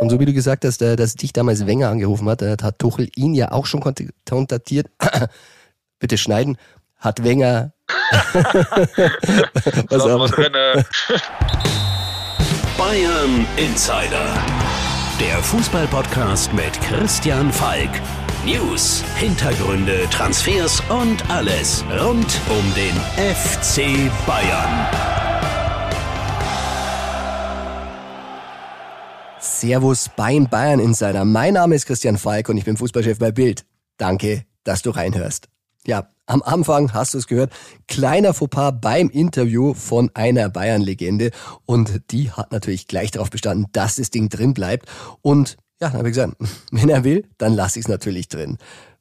Und so wie du gesagt hast, äh, dass dich damals Wenger angerufen hat, äh, hat Tuchel ihn ja auch schon kontaktiert. Bitte schneiden. Hat Wenger. Was auf. Bayern Insider. Der Fußballpodcast mit Christian Falk. News, Hintergründe, Transfers und alles rund um den FC Bayern. Servus beim Bayern Insider. Mein Name ist Christian Falk und ich bin Fußballchef bei Bild. Danke, dass du reinhörst. Ja, am Anfang hast du es gehört, kleiner Fauxpas beim Interview von einer Bayern-Legende und die hat natürlich gleich darauf bestanden, dass das Ding drin bleibt und ja, dann habe ich gesagt, wenn er will, dann lasse ich es natürlich drin.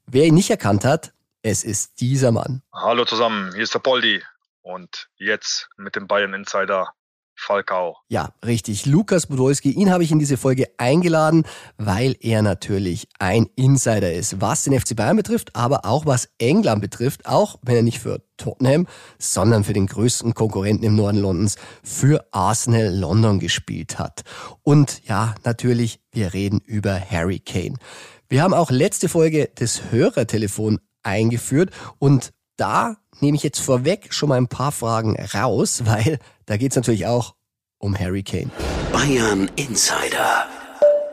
Wer ihn nicht erkannt hat, es ist dieser Mann. Hallo zusammen, hier ist der Poldi und jetzt mit dem Bayern Insider Falcao. Ja, richtig. Lukas Podolski, ihn habe ich in diese Folge eingeladen, weil er natürlich ein Insider ist, was den FC Bayern betrifft, aber auch was England betrifft, auch wenn er nicht für Tottenham, sondern für den größten Konkurrenten im Norden Londons, für Arsenal London gespielt hat. Und ja, natürlich, wir reden über Harry Kane. Wir haben auch letzte Folge das Hörertelefon eingeführt und da nehme ich jetzt vorweg schon mal ein paar Fragen raus, weil da geht es natürlich auch um Harry Kane. Bayern Insider.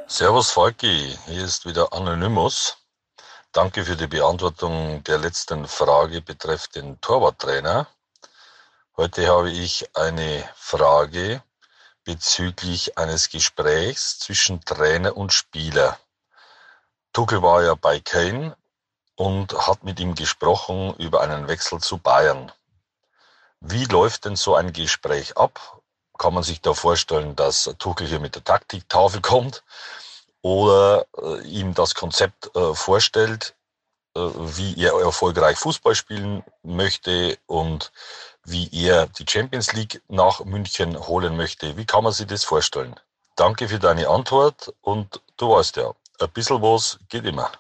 Servus Falki, hier ist wieder Anonymous. Danke für die Beantwortung der letzten Frage betreffend den Torwarttrainer. Heute habe ich eine Frage bezüglich eines Gesprächs zwischen Trainer und Spieler. Tuchel war ja bei Kane und hat mit ihm gesprochen über einen Wechsel zu Bayern. Wie läuft denn so ein Gespräch ab? Kann man sich da vorstellen, dass Tuchel hier mit der Taktiktafel kommt oder äh, ihm das Konzept äh, vorstellt, äh, wie er erfolgreich Fußball spielen möchte und wie er die Champions League nach München holen möchte? Wie kann man sich das vorstellen? Danke für deine Antwort und du weißt ja, ein bisschen was geht immer.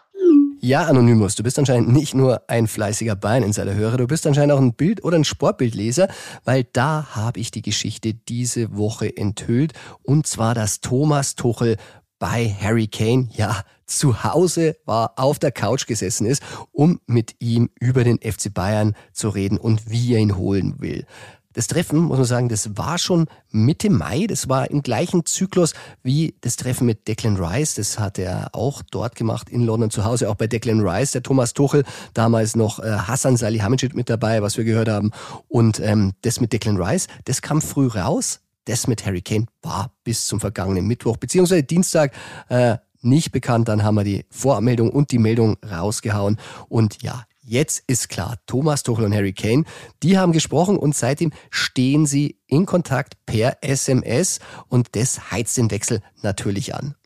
Ja, Anonymous, du bist anscheinend nicht nur ein fleißiger Bayern-Insider-Hörer, du bist anscheinend auch ein Bild- oder ein Sportbildleser, weil da habe ich die Geschichte diese Woche enthüllt. Und zwar, dass Thomas Tuchel bei Harry Kane, ja, zu Hause war, auf der Couch gesessen ist, um mit ihm über den FC Bayern zu reden und wie er ihn holen will. Das Treffen, muss man sagen, das war schon Mitte Mai. Das war im gleichen Zyklus wie das Treffen mit Declan Rice. Das hat er auch dort gemacht in London zu Hause. Auch bei Declan Rice, der Thomas Tuchel, damals noch äh, Hassan Salihamidzic mit dabei, was wir gehört haben. Und ähm, das mit Declan Rice, das kam früh raus. Das mit Harry Kane war bis zum vergangenen Mittwoch beziehungsweise Dienstag äh, nicht bekannt. Dann haben wir die Voranmeldung und die Meldung rausgehauen. Und ja, Jetzt ist klar, Thomas Tuchel und Harry Kane, die haben gesprochen und seitdem stehen sie in Kontakt per SMS und das heizt den Wechsel natürlich an.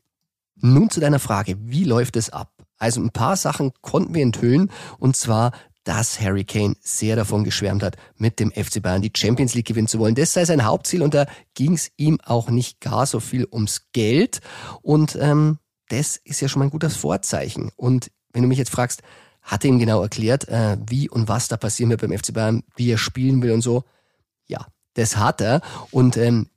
Nun zu deiner Frage, wie läuft es ab? Also ein paar Sachen konnten wir enthüllen und zwar, dass Harry Kane sehr davon geschwärmt hat, mit dem FC Bayern die Champions League gewinnen zu wollen. Das sei sein Hauptziel und da ging es ihm auch nicht gar so viel ums Geld und ähm, das ist ja schon mal ein gutes Vorzeichen. Und wenn du mich jetzt fragst, hat er ihm genau erklärt, äh, wie und was da passieren wird beim FC Bayern, wie er spielen will und so. Ja, das hat er. Und ähm,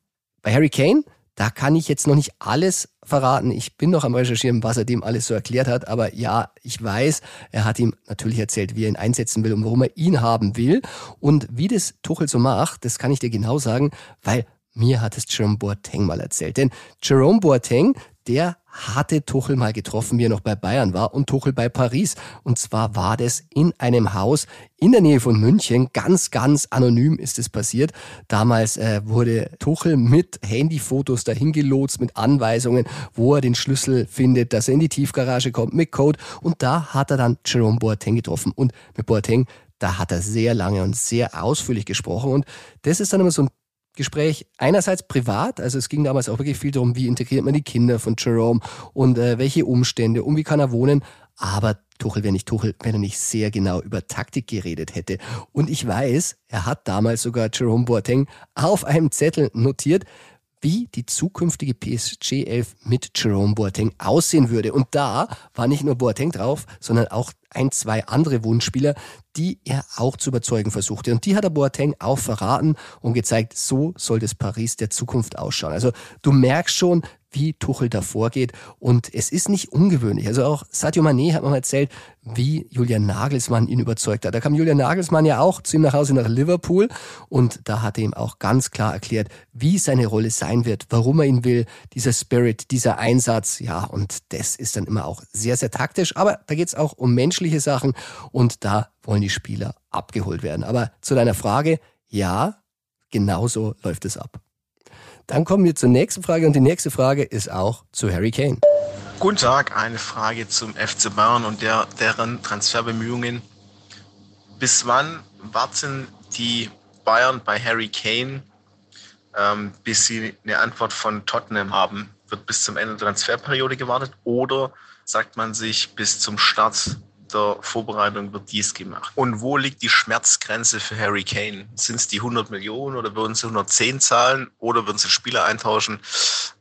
bei Harry Kane, da kann ich jetzt noch nicht alles verraten. Ich bin noch am Recherchieren, was er dem alles so erklärt hat. Aber ja, ich weiß, er hat ihm natürlich erzählt, wie er ihn einsetzen will und warum er ihn haben will. Und wie das Tuchel so macht, das kann ich dir genau sagen, weil mir hat es Jerome Boateng mal erzählt. Denn Jerome Boateng, der hatte Tuchel mal getroffen, wie er noch bei Bayern war und Tuchel bei Paris. Und zwar war das in einem Haus in der Nähe von München. Ganz, ganz anonym ist es passiert. Damals äh, wurde Tuchel mit Handyfotos dahin gelotst, mit Anweisungen, wo er den Schlüssel findet, dass er in die Tiefgarage kommt, mit Code. Und da hat er dann Jerome Boateng getroffen. Und mit Boateng, da hat er sehr lange und sehr ausführlich gesprochen. Und das ist dann immer so ein Gespräch einerseits privat, also es ging damals auch wirklich viel darum, wie integriert man die Kinder von Jerome und äh, welche Umstände und wie kann er wohnen. Aber Tuchel wäre nicht Tuchel, wenn er nicht sehr genau über Taktik geredet hätte. Und ich weiß, er hat damals sogar Jerome Boateng auf einem Zettel notiert, wie die zukünftige PSG 11 mit Jerome Boateng aussehen würde. Und da war nicht nur Boateng drauf, sondern auch ein, zwei andere Wunschspieler, die er auch zu überzeugen versuchte. Und die hat er Boateng auch verraten und gezeigt, so soll das Paris der Zukunft ausschauen. Also du merkst schon, wie Tuchel da vorgeht. Und es ist nicht ungewöhnlich. Also auch Sadio Mané hat mal erzählt, wie Julian Nagelsmann ihn überzeugt hat. Da kam Julian Nagelsmann ja auch zu ihm nach Hause nach Liverpool und da hat er ihm auch ganz klar erklärt, wie seine Rolle sein wird, warum er ihn will, dieser Spirit, dieser Einsatz. Ja, und das ist dann immer auch sehr, sehr taktisch. Aber da geht's auch um menschliche Sachen und da wollen die Spieler abgeholt werden. Aber zu deiner Frage, ja, genauso läuft es ab. Dann kommen wir zur nächsten Frage und die nächste Frage ist auch zu Harry Kane. Guten Tag, eine Frage zum FC Bayern und der, deren Transferbemühungen. Bis wann warten die Bayern bei Harry Kane, ähm, bis sie eine Antwort von Tottenham haben? Wird bis zum Ende der Transferperiode gewartet oder sagt man sich bis zum Start der Vorbereitung wird dies gemacht. Und wo liegt die Schmerzgrenze für Harry Kane? Sind es die 100 Millionen oder würden sie 110 zahlen oder würden sie Spieler eintauschen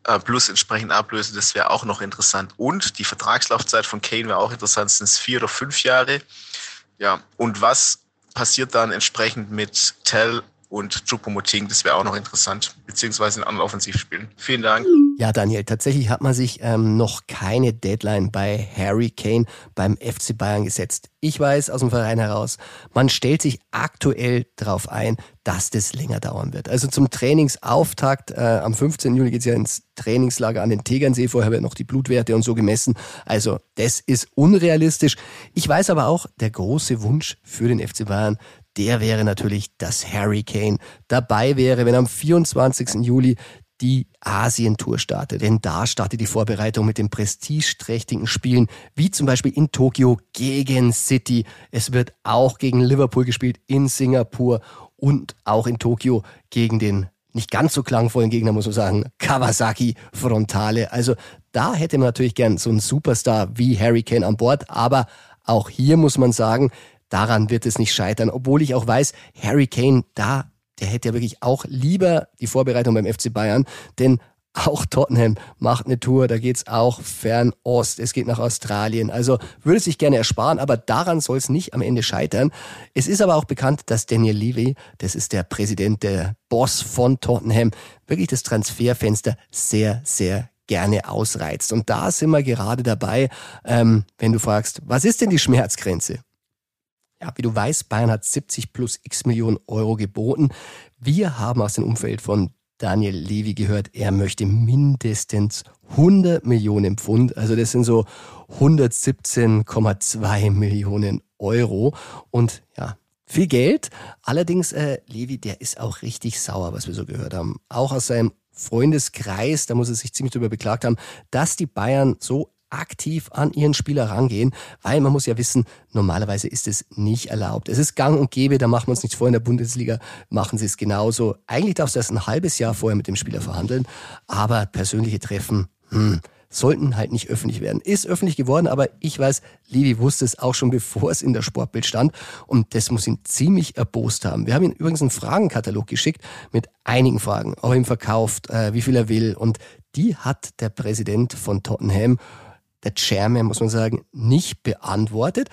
äh, plus entsprechend Ablöse? Das wäre auch noch interessant. Und die Vertragslaufzeit von Kane wäre auch interessant. Sind es vier oder fünf Jahre? Ja, und was passiert dann entsprechend mit Tell und Choupo-Moting, das wäre auch noch interessant, beziehungsweise in anderen Offensivspielen. Vielen Dank. Ja, Daniel, tatsächlich hat man sich ähm, noch keine Deadline bei Harry Kane beim FC Bayern gesetzt. Ich weiß aus dem Verein heraus, man stellt sich aktuell darauf ein, dass das länger dauern wird. Also zum Trainingsauftakt äh, am 15. Juli geht's ja ins Trainingslager an den Tegernsee. Vorher werden noch die Blutwerte und so gemessen. Also das ist unrealistisch. Ich weiß aber auch, der große Wunsch für den FC Bayern, der wäre natürlich, dass Harry Kane dabei wäre, wenn am 24. Juli die Asientour startet. Denn da startet die Vorbereitung mit den prestigeträchtigen Spielen, wie zum Beispiel in Tokio gegen City. Es wird auch gegen Liverpool gespielt in Singapur und auch in Tokio gegen den nicht ganz so klangvollen Gegner, muss man sagen, Kawasaki Frontale. Also da hätte man natürlich gern so einen Superstar wie Harry Kane an Bord, aber auch hier muss man sagen, daran wird es nicht scheitern, obwohl ich auch weiß, Harry Kane, da, der hätte ja wirklich auch lieber die Vorbereitung beim FC Bayern, denn auch Tottenham macht eine Tour, da geht's auch Fernost, es geht nach Australien. Also würde sich gerne ersparen, aber daran soll es nicht am Ende scheitern. Es ist aber auch bekannt, dass Daniel Levy, das ist der Präsident, der Boss von Tottenham, wirklich das Transferfenster sehr, sehr gerne ausreizt. Und da sind wir gerade dabei, ähm, wenn du fragst, was ist denn die Schmerzgrenze? Ja, wie du weißt, Bayern hat 70 plus x Millionen Euro geboten. Wir haben aus dem Umfeld von Daniel Levy gehört, er möchte mindestens 100 Millionen Pfund. Also das sind so 117,2 Millionen Euro. Und ja, viel Geld. Allerdings, äh, Levi, der ist auch richtig sauer, was wir so gehört haben. Auch aus seinem Freundeskreis, da muss er sich ziemlich darüber beklagt haben, dass die Bayern so aktiv an ihren Spieler rangehen, weil man muss ja wissen, normalerweise ist es nicht erlaubt. Es ist gang und gäbe, da machen wir uns nichts vor, in der Bundesliga machen sie es genauso. Eigentlich darfst du erst ein halbes Jahr vorher mit dem Spieler verhandeln, aber persönliche Treffen, hm, sollten halt nicht öffentlich werden. Ist öffentlich geworden, aber ich weiß, Levi wusste es auch schon, bevor es in der Sportbild stand. Und das muss ihn ziemlich erbost haben. Wir haben ihm übrigens einen Fragenkatalog geschickt mit einigen Fragen, ob er ihm verkauft, äh, wie viel er will. Und die hat der Präsident von Tottenham der Chairman, muss man sagen, nicht beantwortet.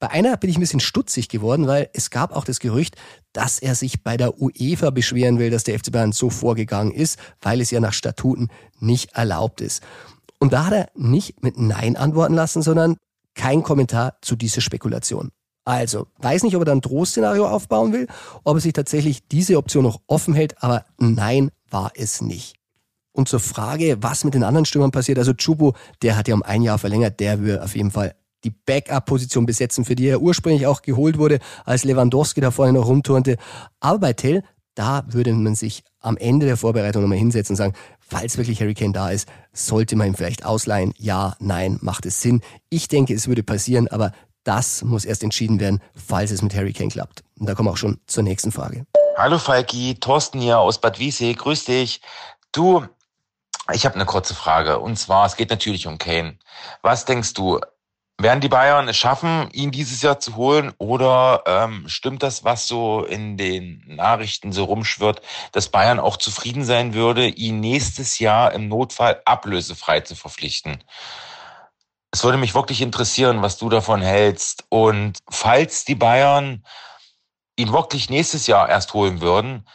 Bei einer bin ich ein bisschen stutzig geworden, weil es gab auch das Gerücht, dass er sich bei der UEFA beschweren will, dass der FC Bayern so vorgegangen ist, weil es ja nach Statuten nicht erlaubt ist. Und da hat er nicht mit Nein antworten lassen, sondern kein Kommentar zu dieser Spekulation. Also, weiß nicht, ob er dann ein Drohszenario aufbauen will, ob er sich tatsächlich diese Option noch offen hält, aber nein war es nicht. Und zur Frage, was mit den anderen Stürmern passiert, also Chubo, der hat ja um ein Jahr verlängert, der will auf jeden Fall die Backup-Position besetzen, für die er ursprünglich auch geholt wurde, als Lewandowski da vorne noch rumturnte. Aber bei Tell, da würde man sich am Ende der Vorbereitung nochmal hinsetzen und sagen, falls wirklich Harry Kane da ist, sollte man ihn vielleicht ausleihen? Ja, nein, macht es Sinn? Ich denke, es würde passieren, aber das muss erst entschieden werden, falls es mit Harry Kane klappt. Und da kommen wir auch schon zur nächsten Frage. Hallo Falki, Thorsten hier aus Bad Wiessee, grüß dich. Du, ich habe eine kurze Frage. Und zwar, es geht natürlich um Kane. Was denkst du? Werden die Bayern es schaffen, ihn dieses Jahr zu holen? Oder ähm, stimmt das, was so in den Nachrichten so rumschwirrt, dass Bayern auch zufrieden sein würde, ihn nächstes Jahr im Notfall ablösefrei zu verpflichten? Es würde mich wirklich interessieren, was du davon hältst. Und falls die Bayern ihn wirklich nächstes Jahr erst holen würden,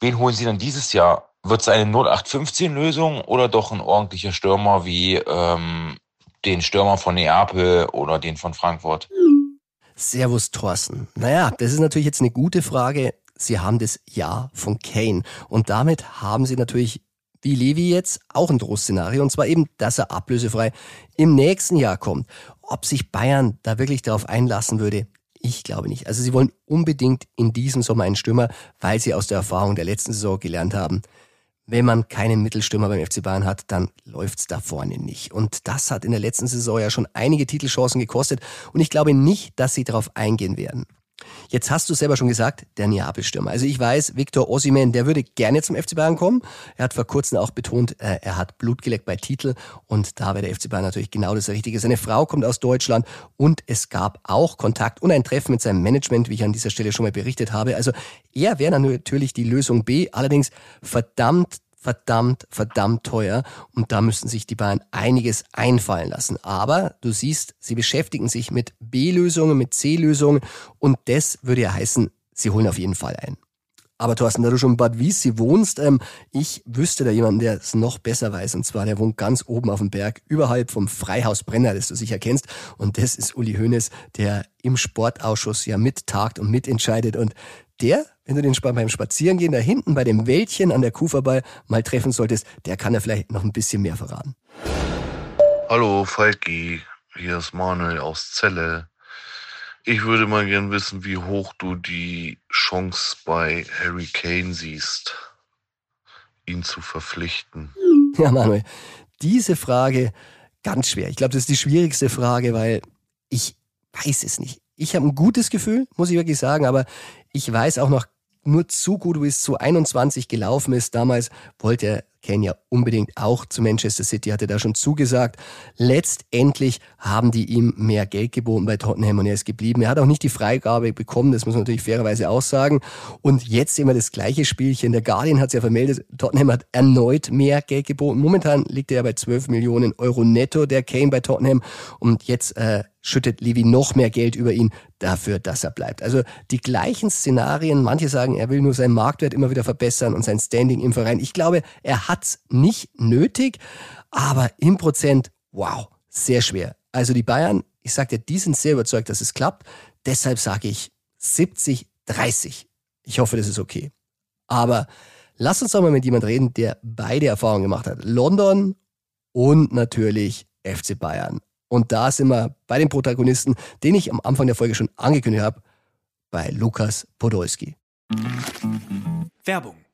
wen holen sie dann dieses Jahr? Wird es eine 0815-Lösung oder doch ein ordentlicher Stürmer wie ähm, den Stürmer von Neapel oder den von Frankfurt? Servus Thorsten. Naja, das ist natürlich jetzt eine gute Frage. Sie haben das Ja von Kane. Und damit haben Sie natürlich, wie Levi jetzt, auch ein Drohszenario. Und zwar eben, dass er ablösefrei im nächsten Jahr kommt. Ob sich Bayern da wirklich darauf einlassen würde, ich glaube nicht. Also sie wollen unbedingt in diesem Sommer einen Stürmer, weil sie aus der Erfahrung der letzten Saison gelernt haben, wenn man keinen Mittelstürmer beim FC Bayern hat, dann läuft's da vorne nicht. Und das hat in der letzten Saison ja schon einige Titelchancen gekostet. Und ich glaube nicht, dass sie darauf eingehen werden. Jetzt hast du selber schon gesagt, der Neapel-Stürmer. Also ich weiß, Victor Osimhen, der würde gerne zum FC Bayern kommen. Er hat vor kurzem auch betont, äh, er hat Blut geleckt bei Titel und da wäre der FC Bayern natürlich genau das Richtige. Seine Frau kommt aus Deutschland und es gab auch Kontakt und ein Treffen mit seinem Management, wie ich an dieser Stelle schon mal berichtet habe. Also er wäre natürlich die Lösung B, allerdings verdammt verdammt, verdammt teuer und da müssten sich die Bayern einiges einfallen lassen. Aber du siehst, sie beschäftigen sich mit B-Lösungen, mit C-Lösungen und das würde ja heißen, sie holen auf jeden Fall ein. Aber Thorsten, da du schon in Bad Wiessee wohnst, ähm, ich wüsste da jemanden, der es noch besser weiß. Und zwar, der wohnt ganz oben auf dem Berg, überhalb vom Freihaus Brenner, das du sicher kennst. Und das ist Uli Hoeneß, der im Sportausschuss ja mittagt und mitentscheidet. Und der, wenn du den beim Spazierengehen da hinten bei dem Wäldchen an der Kuh vorbei mal treffen solltest, der kann da vielleicht noch ein bisschen mehr verraten. Hallo Falki, hier ist Manuel aus Celle. Ich würde mal gern wissen, wie hoch du die Chance bei Harry Kane siehst, ihn zu verpflichten. Ja, Manuel, diese Frage ganz schwer. Ich glaube, das ist die schwierigste Frage, weil ich weiß es nicht. Ich habe ein gutes Gefühl, muss ich wirklich sagen, aber ich weiß auch noch nur zu gut, wie es zu 21 gelaufen ist. Damals wollte er Kane ja unbedingt auch zu Manchester City, hatte da schon zugesagt. Letztendlich haben die ihm mehr Geld geboten bei Tottenham und er ist geblieben. Er hat auch nicht die Freigabe bekommen, das muss man natürlich fairerweise auch sagen. Und jetzt sehen wir das gleiche Spielchen. Der Guardian hat es ja vermeldet, Tottenham hat erneut mehr Geld geboten. Momentan liegt er ja bei 12 Millionen Euro netto, der Kane bei Tottenham. Und jetzt äh, schüttet Levi noch mehr Geld über ihn dafür, dass er bleibt. Also die gleichen Szenarien. Manche sagen, er will nur seinen Marktwert immer wieder verbessern und sein Standing im Verein. Ich glaube, er hat's nicht nötig, aber im Prozent, wow, sehr schwer. Also die Bayern, ich sag dir, die sind sehr überzeugt, dass es klappt. Deshalb sage ich 70, 30. Ich hoffe, das ist okay. Aber lass uns doch mal mit jemand reden, der beide Erfahrungen gemacht hat. London und natürlich FC Bayern. Und da sind wir bei den Protagonisten, den ich am Anfang der Folge schon angekündigt habe, bei Lukas Podolski. Werbung.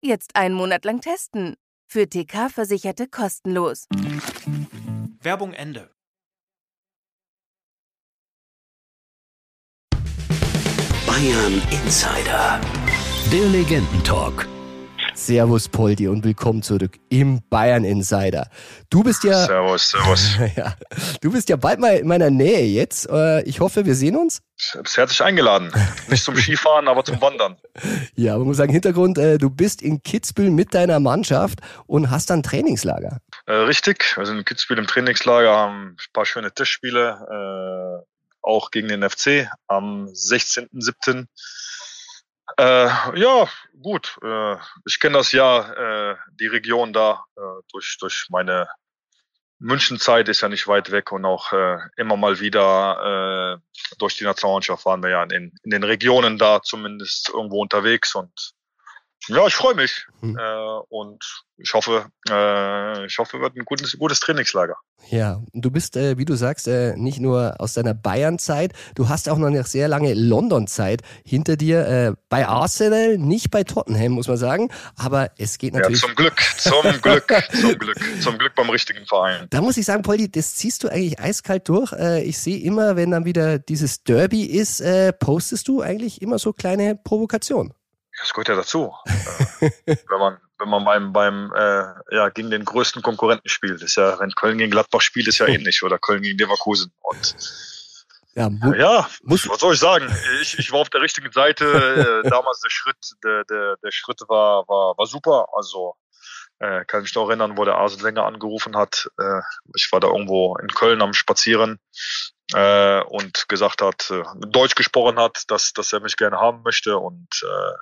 Jetzt einen Monat lang testen. Für TK-Versicherte kostenlos. Werbung Ende. Bayern Insider. Der Legendentalk. Servus Poldi und willkommen zurück im Bayern Insider. Du bist ja Servus, servus. ja, du bist ja bald mal in meiner Nähe jetzt. Äh, Ich hoffe, wir sehen uns. Bist herzlich eingeladen. Nicht zum Skifahren, aber zum Wandern. Ja, aber man muss sagen, Hintergrund, äh, du bist in Kitzbühel mit deiner Mannschaft und hast dann Trainingslager. Äh, richtig, sind in Kitzbühel im Trainingslager, haben ein paar schöne Tischspiele, äh, auch gegen den FC am 16.07. Äh, ja, gut. Äh, ich kenne das ja, äh, die Region da äh, durch, durch meine Münchenzeit ist ja nicht weit weg und auch äh, immer mal wieder äh, durch die Nationalmannschaft waren wir ja in, in den Regionen da zumindest irgendwo unterwegs und ja, ich freue mich Hm. äh, und ich hoffe, äh, ich hoffe, wird ein gutes, gutes Trainingslager. Ja, du bist, äh, wie du sagst, äh, nicht nur aus deiner Bayern-Zeit, du hast auch noch eine sehr lange London-Zeit hinter dir. Äh, bei Arsenal, nicht bei Tottenham, muss man sagen. Aber es geht Ja, natürlich. zum Glück, zum Glück, zum Glück, zum Glück beim richtigen Verein. Da muss ich sagen, Poldi, das ziehst du eigentlich eiskalt durch. Äh, ich sehe immer, wenn dann wieder dieses Derby ist, postest du eigentlich immer so kleine Provokationen. Das gehört ja dazu. äh, wenn man, wenn man beim, beim äh, ja, gegen den größten Konkurrenten spielt. ist ja, wenn Köln gegen Gladbach spielt, ist ja ähnlich. Oder Köln gegen Leverkusen. Und Ja, mu ja, muss, was soll ich sagen? Ich, ich war auf der richtigen Seite. Äh, damals der Schritt, der, der, der Schritt war, war, war super. Also äh, kann mich noch erinnern, wo der Arsene Wenger angerufen hat. Äh, ich war da irgendwo in Köln am Spazieren äh, und gesagt hat, äh, Deutsch gesprochen hat, dass, dass er mich gerne haben möchte und äh,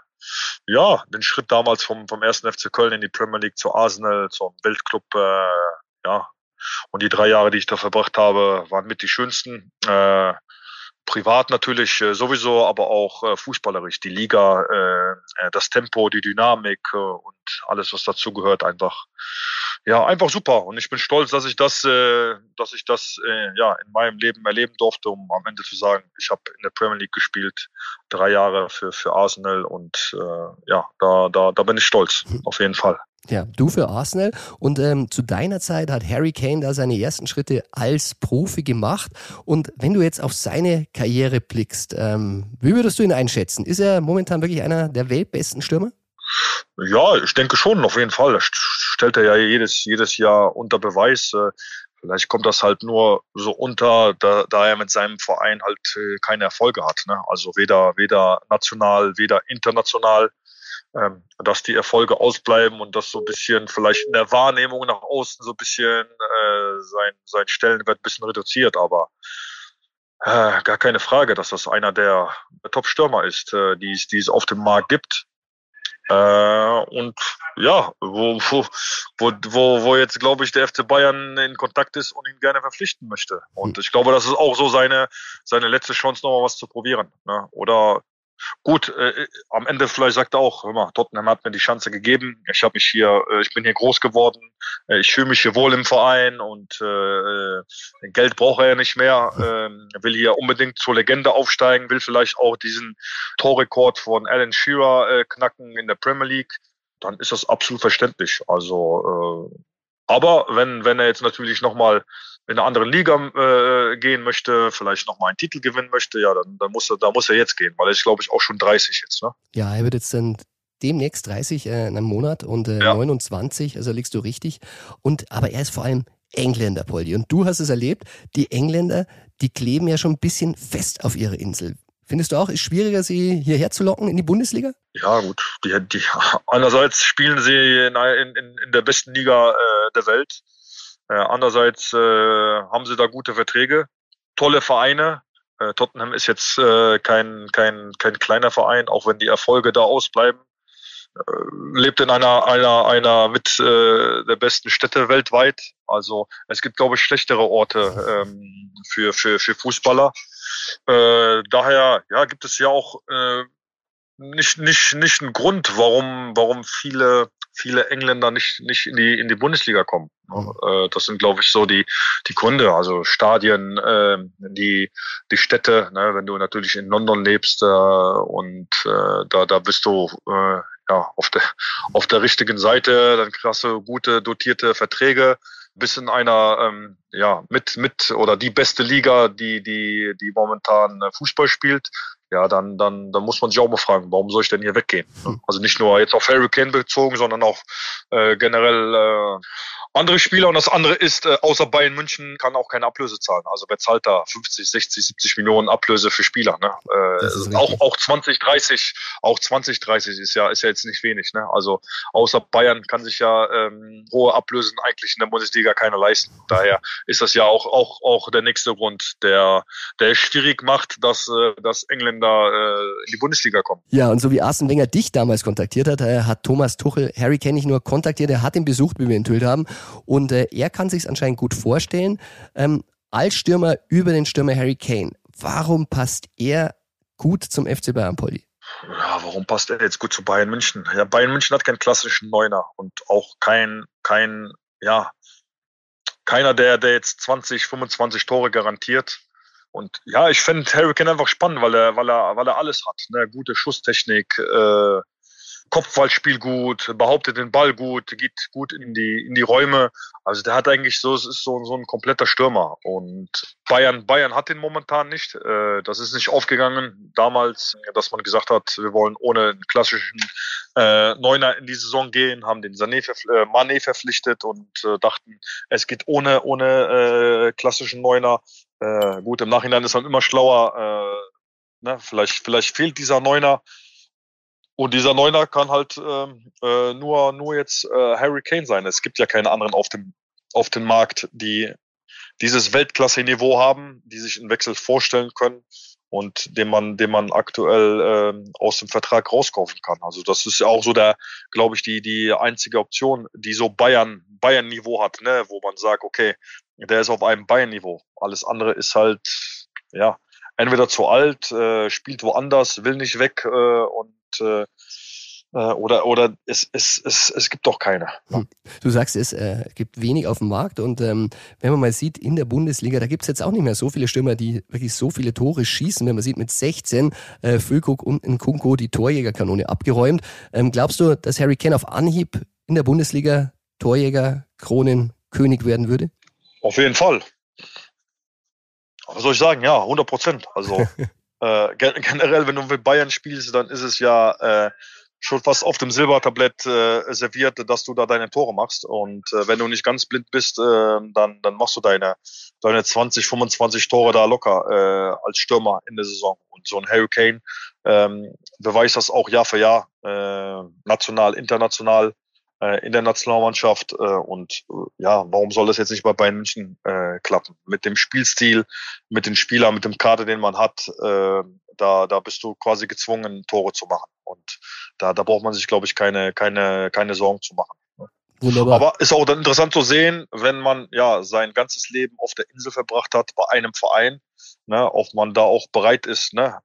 ja, den Schritt damals vom, vom ersten FC Köln in die Premier League zu Arsenal, zum Weltclub, äh, ja, und die drei Jahre, die ich da verbracht habe, waren mit die schönsten. Äh, privat natürlich äh, sowieso, aber auch äh, fußballerisch. Die Liga, äh, äh, das Tempo, die Dynamik äh, und alles, was dazu gehört, einfach ja einfach super. Und ich bin stolz, dass ich das, äh, dass ich das äh, ja in meinem Leben erleben durfte, um am Ende zu sagen, ich habe in der Premier League gespielt, drei Jahre für für Arsenal und äh, ja, da da da bin ich stolz auf jeden Fall. Ja, du für Arsenal. Und ähm, zu deiner Zeit hat Harry Kane da seine ersten Schritte als Profi gemacht. Und wenn du jetzt auf seine Karriere blickst, ähm, wie würdest du ihn einschätzen? Ist er momentan wirklich einer der weltbesten Stürmer? Ja, ich denke schon, auf jeden Fall. Das stellt er ja jedes, jedes Jahr unter Beweis. Äh, Vielleicht kommt das halt nur so unter, da, da er mit seinem Verein halt äh, keine Erfolge hat. Ne? Also weder, weder national, weder international ähm, dass die Erfolge ausbleiben und dass so ein bisschen vielleicht in der Wahrnehmung nach außen so ein bisschen äh, sein, sein Stellenwert ein bisschen reduziert, aber äh, gar keine Frage, dass das einer der Top-Stürmer ist, äh, die, es, die es auf dem Markt gibt. Äh, und ja, wo, wo, wo, wo, wo jetzt, glaube ich, der FC Bayern in Kontakt ist und ihn gerne verpflichten möchte. Und ich glaube, das ist auch so seine, seine letzte Chance, nochmal was zu probieren. Ne? Oder Gut, äh, am Ende vielleicht sagt er auch, hör mal, Tottenham hat mir die Chance gegeben. Ich habe mich hier, äh, ich bin hier groß geworden. Äh, ich fühle mich hier wohl im Verein und äh, Geld braucht er ja nicht mehr. Äh, will hier unbedingt zur Legende aufsteigen, will vielleicht auch diesen Torrekord von Alan Shearer äh, knacken in der Premier League. Dann ist das absolut verständlich. Also, äh, aber wenn wenn er jetzt natürlich nochmal in eine andere Liga äh, gehen möchte, vielleicht nochmal einen Titel gewinnen möchte, ja, dann, dann muss er, da muss er jetzt gehen, weil er ist, glaube ich, auch schon 30 jetzt. Ne? Ja, er wird jetzt dann demnächst 30 äh, in einem Monat und äh, Ja. 29, also liegst du richtig. Und aber er ist vor allem Engländer, Poldi. Und du hast es erlebt, die Engländer, die kleben ja schon ein bisschen fest auf ihre Insel. Findest du auch, ist schwieriger, sie hierher zu locken in die Bundesliga? Ja, gut. Die, die, einerseits spielen sie in, in, in der besten Liga äh, der Welt. Äh, andererseits äh, haben sie da gute Verträge, tolle Vereine. Äh, Tottenham ist jetzt äh, kein, kein, kein kleiner Verein, auch wenn die Erfolge da ausbleiben. Äh, lebt in einer, einer, einer mit äh, der besten Städte weltweit. Also es gibt, glaube ich, schlechtere Orte ähm, für, für, für Fußballer. Äh, daher ja, gibt es ja auch äh, nicht, nicht, nicht einen Grund, warum, warum viele, viele Engländer nicht, nicht in die, in die Bundesliga kommen. Äh, das sind, glaube ich, so die, die Gründe. Also Stadien, äh, die, die Städte, ne, wenn du natürlich in London lebst äh, und äh, da, da bist du äh, ja, auf der, auf der richtigen Seite, dann du gute, dotierte Verträge bis in einer ähm, ja mit mit oder die beste Liga, die die die momentan Fußball spielt, ja dann dann dann muss man sich auch mal fragen, warum soll ich denn hier weggehen? Also nicht nur jetzt auf Harry Kane bezogen, sondern auch äh, generell äh, andere Spieler und das andere ist, äh, außer Bayern München kann auch keine Ablöse zahlen. Also wer zahlt da 50, 60, 70 Millionen Ablöse für Spieler? Ne? Äh, auch, auch 20, 30, auch 20, 30 ist ja, ist ja jetzt nicht wenig. Ne? Also außer Bayern kann sich ja ähm, hohe Ablösen eigentlich in der Bundesliga keiner leisten. Daher ist das ja auch, auch, auch der nächste Grund, der, der schwierig macht, dass, äh, dass Engländer äh, in die Bundesliga kommen. Ja, und so wie Arsene Wenger dich damals kontaktiert hat, äh, hat Thomas Tuchel Harry Kane nicht nur kontaktiert, er hat ihn besucht, wie wir enthüllt haben. Und äh, er kann sich anscheinend gut vorstellen, ähm, als Stürmer über den Stürmer Harry Kane. Warum passt er gut zum FC Bayern, Polly? Ja, warum passt er jetzt gut zu Bayern München? Ja, Bayern München hat keinen klassischen Neuner und auch kein, kein, ja, keiner, der, der jetzt 20, 25 Tore garantiert. Und ja, ich finde Harry Kane einfach spannend, weil er, weil er, weil er alles hat. Ne? Gute Schusstechnik, äh, Kopfballspiel gut, behauptet den Ball gut, geht gut in die, in die Räume. Also der hat eigentlich so, es ist so, so ein kompletter Stürmer. Und Bayern, Bayern hat den momentan nicht. Äh, das ist nicht aufgegangen damals, dass man gesagt hat, wir wollen ohne einen klassischen äh, Neuner in die Saison gehen, haben den Sané verpf äh, Mané verpflichtet und dachten, es geht ohne, ohne klassischen Neuner. Gut, im Nachhinein ist man immer schlauer. Ne? vielleicht, vielleicht fehlt dieser Neuner. Und dieser Neuner kann halt ähm, äh, nur, nur jetzt äh, Harry Kane sein. Es gibt ja keine anderen auf dem, auf dem Markt, die dieses Weltklasse-Niveau haben, die sich einen Wechsel vorstellen können und den man, den man aktuell äh, aus dem Vertrag rauskaufen kann. Also das ist ja auch so der, glaube ich, die, die einzige Option, die so Bayern, Bayern-Niveau hat, ne, wo man sagt, okay, der ist auf einem Bayern-Niveau. Alles andere ist halt, ja, entweder zu alt, äh, spielt woanders, will nicht weg äh, und äh, äh, oder oder es, es, es, es gibt doch keine. Hm. Du sagst, es äh, gibt wenig auf dem Markt und ähm, wenn man mal sieht, in der Bundesliga, da gibt es jetzt auch nicht mehr so viele Stürmer, die wirklich so viele Tore schießen. Wenn man sieht, mit 16 äh, Füllkrug und Nkunku die Torjägerkanone abgeräumt. Ähm, glaubst du, dass Harry Kane auf Anhieb in der Bundesliga Torjäger, Kronen, König werden würde? Auf jeden Fall. Was soll ich sagen? Ja, 100 Prozent. Also äh, generell, wenn du mit Bayern spielst, dann ist es ja äh, schon fast auf dem Silbertablett äh, serviert, dass du da deine Tore machst. Und äh, wenn du nicht ganz blind bist, äh, dann, dann machst du deine, deine 20, 25 Tore da locker äh, als Stürmer in der Saison. Und so ein Hurricane ähm, beweist das auch Jahr für Jahr, äh, national, international äh, in der Nationalmannschaft. Äh, und äh, ja, warum soll das jetzt nicht bei Bayern München äh, klappen? Mit dem Spielstil, mit den Spielern, mit dem Kader, den man hat, äh, da, da bist du quasi gezwungen, Tore zu machen. Und da, da braucht man sich, glaube ich, keine, keine, keine Sorgen zu machen. Wunderbar. Aber ist auch dann interessant zu sehen, wenn man ja sein ganzes Leben auf der Insel verbracht hat, bei einem Verein, ne, ob man da auch bereit ist, ne,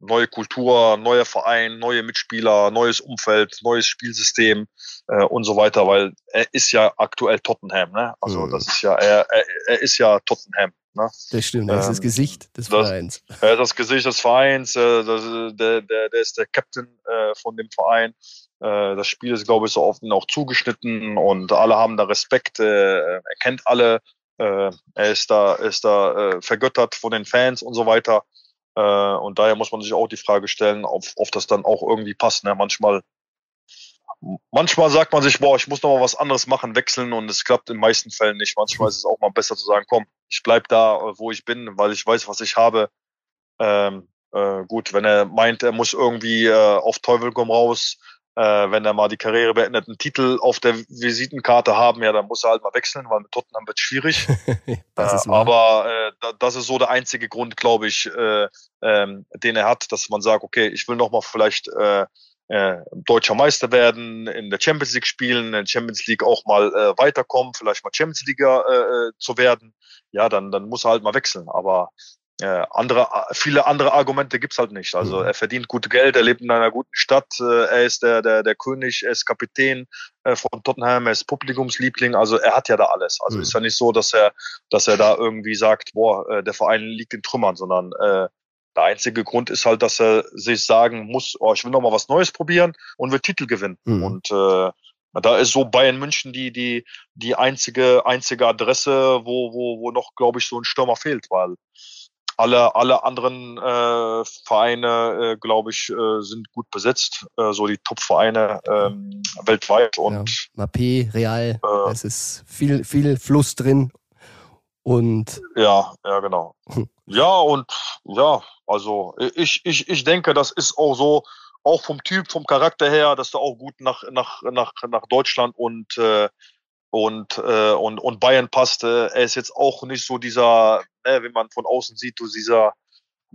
neue Kultur, neuer Verein, neue Mitspieler, neues Umfeld, neues Spielsystem äh, und so weiter, weil er ist ja aktuell Tottenham, ne? Also mhm. das ist ja, er, er, er ist ja Tottenham. Ne? Das stimmt, er ist das ähm, Gesicht des Vereins. Er ist das Gesicht des Vereins, äh, das, der, der, der ist der Captain äh, von dem Verein. Äh, das Spiel ist, glaube ich, so oft auch zugeschnitten und alle haben da Respekt. Äh, er kennt alle. Äh, er ist da, ist da äh, vergöttert von den Fans und so weiter. Äh, und daher muss man sich auch die Frage stellen, ob, ob das dann auch irgendwie passt. Ne? Manchmal, manchmal sagt man sich, boah, ich muss noch mal was anderes machen, wechseln und es klappt in den meisten Fällen nicht. Manchmal ist es auch mal besser zu sagen, komm, ich bleib da, wo ich bin, weil ich weiß, was ich habe. Ähm, äh, gut, wenn er meint, er muss irgendwie äh, auf Teufel komm raus äh, wenn er mal die Karriere beendet, einen Titel auf der Visitenkarte haben, ja, dann muss er halt mal wechseln, weil mit Tottenham wird schwierig. äh, aber äh, das ist so der einzige Grund, glaube ich, äh, ähm, den er hat, dass man sagt, okay, ich will noch mal vielleicht äh, äh, deutscher Meister werden, in der Champions League spielen, in der Champions League auch mal äh, weiterkommen, vielleicht mal Champions League äh, äh, zu werden, ja, dann, dann muss er halt mal wechseln. Aber äh, andere, viele andere Argumente gibt's halt nicht. Also mhm. er verdient gut Geld, er lebt in einer guten Stadt, äh, er ist der, der, der König, er ist Kapitän äh, von Tottenham, er ist Publikumsliebling, also er hat ja da alles. Also mhm. ist ja nicht so, dass er, dass er da irgendwie sagt, boah, äh, der Verein liegt in Trümmern, sondern äh, der einzige Grund ist halt, dass er sich sagen muss, oh, ich will noch mal was Neues probieren und will Titel gewinnen. Mhm. Und äh, da ist so Bayern München die, die, die einzige, einzige Adresse, wo, wo, wo noch, glaube ich, so ein Stürmer fehlt, weil alle, alle anderen äh, Vereine, äh, glaube ich, äh, sind gut besetzt. Äh, so die Top-Vereine ähm, weltweit. Und, ja, Mappé, Real, äh, es ist viel, viel Fluss drin. Und ja, ja, genau. Ja, und ja, also ich, ich, ich denke, das ist auch so, auch vom Typ, vom Charakter her, dass er auch gut nach, nach, nach, nach Deutschland und äh, und, äh, und, und Bayern passte. Er ist jetzt auch nicht so dieser, äh, wenn man von außen sieht, so dieser,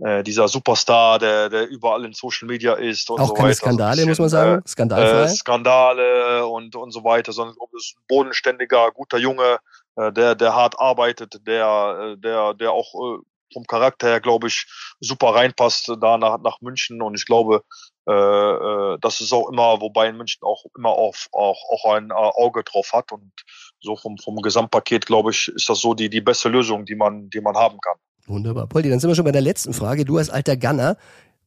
äh, dieser Superstar, der, der überall in Social Media ist und auch so keine weiter. Skandale, bisschen, muss man sagen. Äh, Skandalfrei. Äh, Skandale und, und so weiter, sondern es ist ein bodenständiger, guter Junge, äh, der, der hart arbeitet, der, äh, der, der auch äh, vom Charakter her, glaube ich, super reinpasst da nach, nach München. Und ich glaube, äh, äh, das ist auch immer, wobei in München auch immer auf, auch, auch ein äh, Auge drauf hat. Und so vom, vom Gesamtpaket, glaube ich, ist das so die, die beste Lösung, die man, die man haben kann. Wunderbar. Poldi, dann sind wir schon bei der letzten Frage. Du als alter Gunner,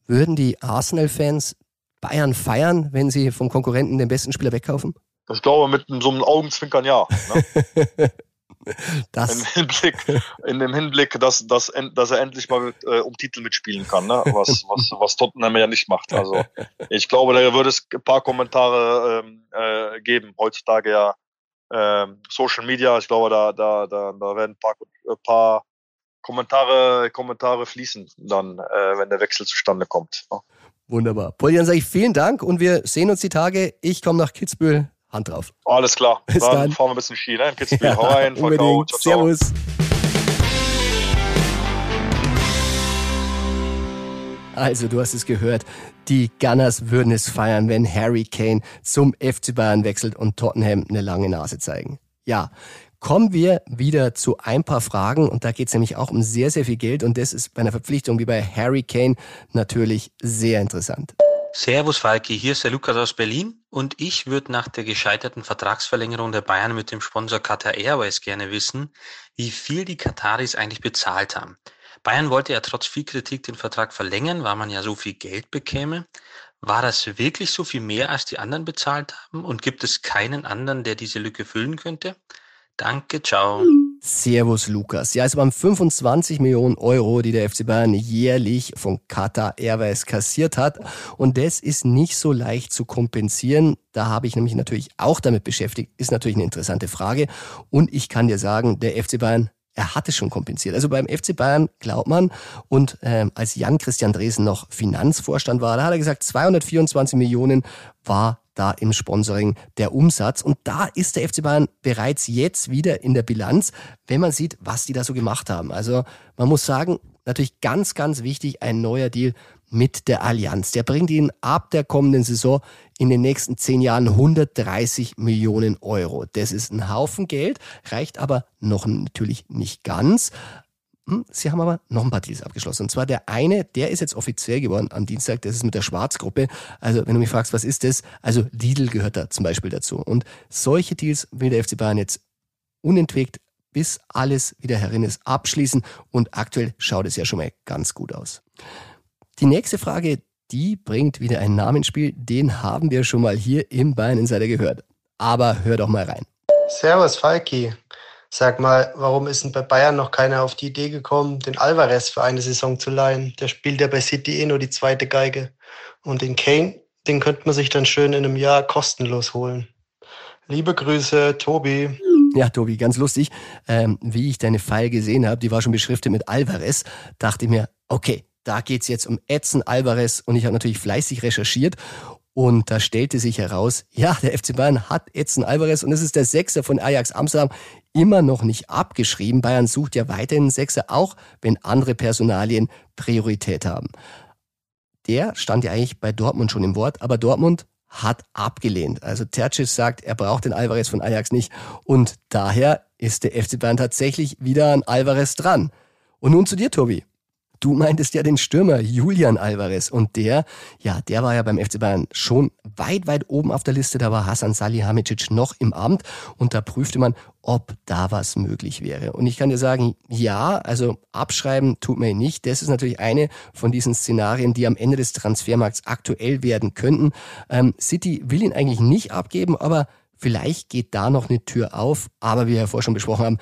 würden die Arsenal-Fans Bayern feiern, wenn sie vom Konkurrenten den besten Spieler wegkaufen? Ich glaube, mit so einem Augenzwinkern ja. Ne? Das Im Hinblick, in dem Hinblick, dass, dass, dass er endlich mal äh, um Titel mitspielen kann, ne? was, was, was Tottenham ja nicht macht. Also ich glaube, da würde es ein paar Kommentare ähm, äh, geben. Heutzutage ja ähm, Social Media, ich glaube, da, da, da, da werden ein paar, ein paar Kommentare, Kommentare fließen, dann, äh, wenn der Wechsel zustande kommt. Ne? Wunderbar. Paul, dann sage ich vielen Dank und wir sehen uns die Tage. Ich komme nach Kitzbühel. Hand drauf. Alles klar. Bis dann, dann. fahren wir ein bisschen Ski, ne? In Kitzbühel. Ja, Hau rein. Ciao, ciao. Servus. Also, du hast es gehört. Die Gunners würden es feiern, wenn Harry Kane zum FC Bayern wechselt und Tottenham eine lange Nase zeigen. Ja, kommen wir wieder zu ein paar Fragen und da geht es nämlich auch um sehr, sehr viel Geld und das ist bei einer Verpflichtung wie bei Harry Kane natürlich sehr interessant. Servus Falki, hier ist der Lukas aus Berlin und ich würde nach der gescheiterten Vertragsverlängerung der Bayern mit dem Sponsor Qatar Airways gerne wissen, wie viel die Kataris eigentlich bezahlt haben. Bayern wollte ja trotz viel Kritik den Vertrag verlängern, weil man ja so viel Geld bekäme. War das wirklich so viel mehr, als die anderen bezahlt haben? Und gibt es keinen anderen, der diese Lücke füllen könnte? Danke, ciao. Servus Lukas. Ja, es waren 25 Millionen Euro, die der FC Bayern jährlich von Qatar Airways kassiert hat. Und das ist nicht so leicht zu kompensieren. Da habe ich nämlich natürlich auch damit beschäftigt. Ist natürlich eine interessante Frage. Und ich kann dir sagen, der FC Bayern er hatte schon kompensiert. Also beim FC Bayern glaubt man, und ähm, als Jan-Christian Dresen noch Finanzvorstand war, da hat er gesagt, 224 Millionen war da im Sponsoring der Umsatz. Und da ist der FC Bayern bereits jetzt wieder in der Bilanz, wenn man sieht, was die da so gemacht haben. Also man muss sagen, natürlich ganz, ganz wichtig, ein neuer Deal mit der Allianz. Der bringt ihn ab der kommenden Saison in den nächsten zehn Jahren 130 Millionen Euro. Das ist ein Haufen Geld, reicht aber noch natürlich nicht ganz. Hm, Sie haben aber noch ein paar Deals abgeschlossen. Und zwar der eine, der ist jetzt offiziell geworden am Dienstag, das ist mit der Schwarzgruppe. Also wenn du mich fragst, was ist das? Also Lidl gehört da zum Beispiel dazu. Und solche Deals will der FC Bayern jetzt unentwegt bis alles wieder herin ist, abschließen. Und aktuell schaut es ja schon mal ganz gut aus. Die nächste Frage, die bringt wieder einen Namen ins Spiel. Den haben wir schon mal hier im Bayern Insider gehört. Aber hör doch mal rein. Servus, Falki. Sag mal, warum ist denn bei Bayern noch keiner auf die Idee gekommen, den Alvarez für eine Saison zu leihen? Der spielt ja bei City eh nur die zweite Geige. Und den Kane, den könnte man sich dann schön in einem Jahr kostenlos holen. Liebe Grüße, Tobi. Ja, Tobi, ganz lustig. Ähm, wie ich deine Pfeil gesehen habe, die war schon beschriftet mit Alvarez, dachte ich mir, okay, da geht's jetzt um Edson Alvarez und ich habe natürlich fleißig recherchiert und da stellte sich heraus, ja, der FC Bayern hat Edson Alvarez und es ist der Sechser von Ajax Amsterdam immer noch nicht abgeschrieben. Bayern sucht ja weiterhin einen Sechser, auch wenn andere Personalien Priorität haben. Der stand ja eigentlich bei Dortmund schon im Wort, aber Dortmund hat abgelehnt. Also Tercic sagt, er braucht den Alvarez von Ajax nicht und daher ist der FC Bayern tatsächlich wieder an Alvarez dran. Und nun zu dir, Tobi. Du meintest ja den Stürmer Julian Alvarez und der, ja, der war ja beim FC Bayern schon weit, weit oben auf der Liste. Da war Hasan Salihamidzic noch im Amt und da prüfte man, ob da was möglich wäre. Und ich kann dir sagen, ja, also abschreiben tut ihn nicht. Das ist natürlich eine von diesen Szenarien, die am Ende des Transfermarkts aktuell werden könnten. Ähm, City will ihn eigentlich nicht abgeben, aber vielleicht geht da noch eine Tür auf. Aber wie wir ja vorher schon besprochen haben,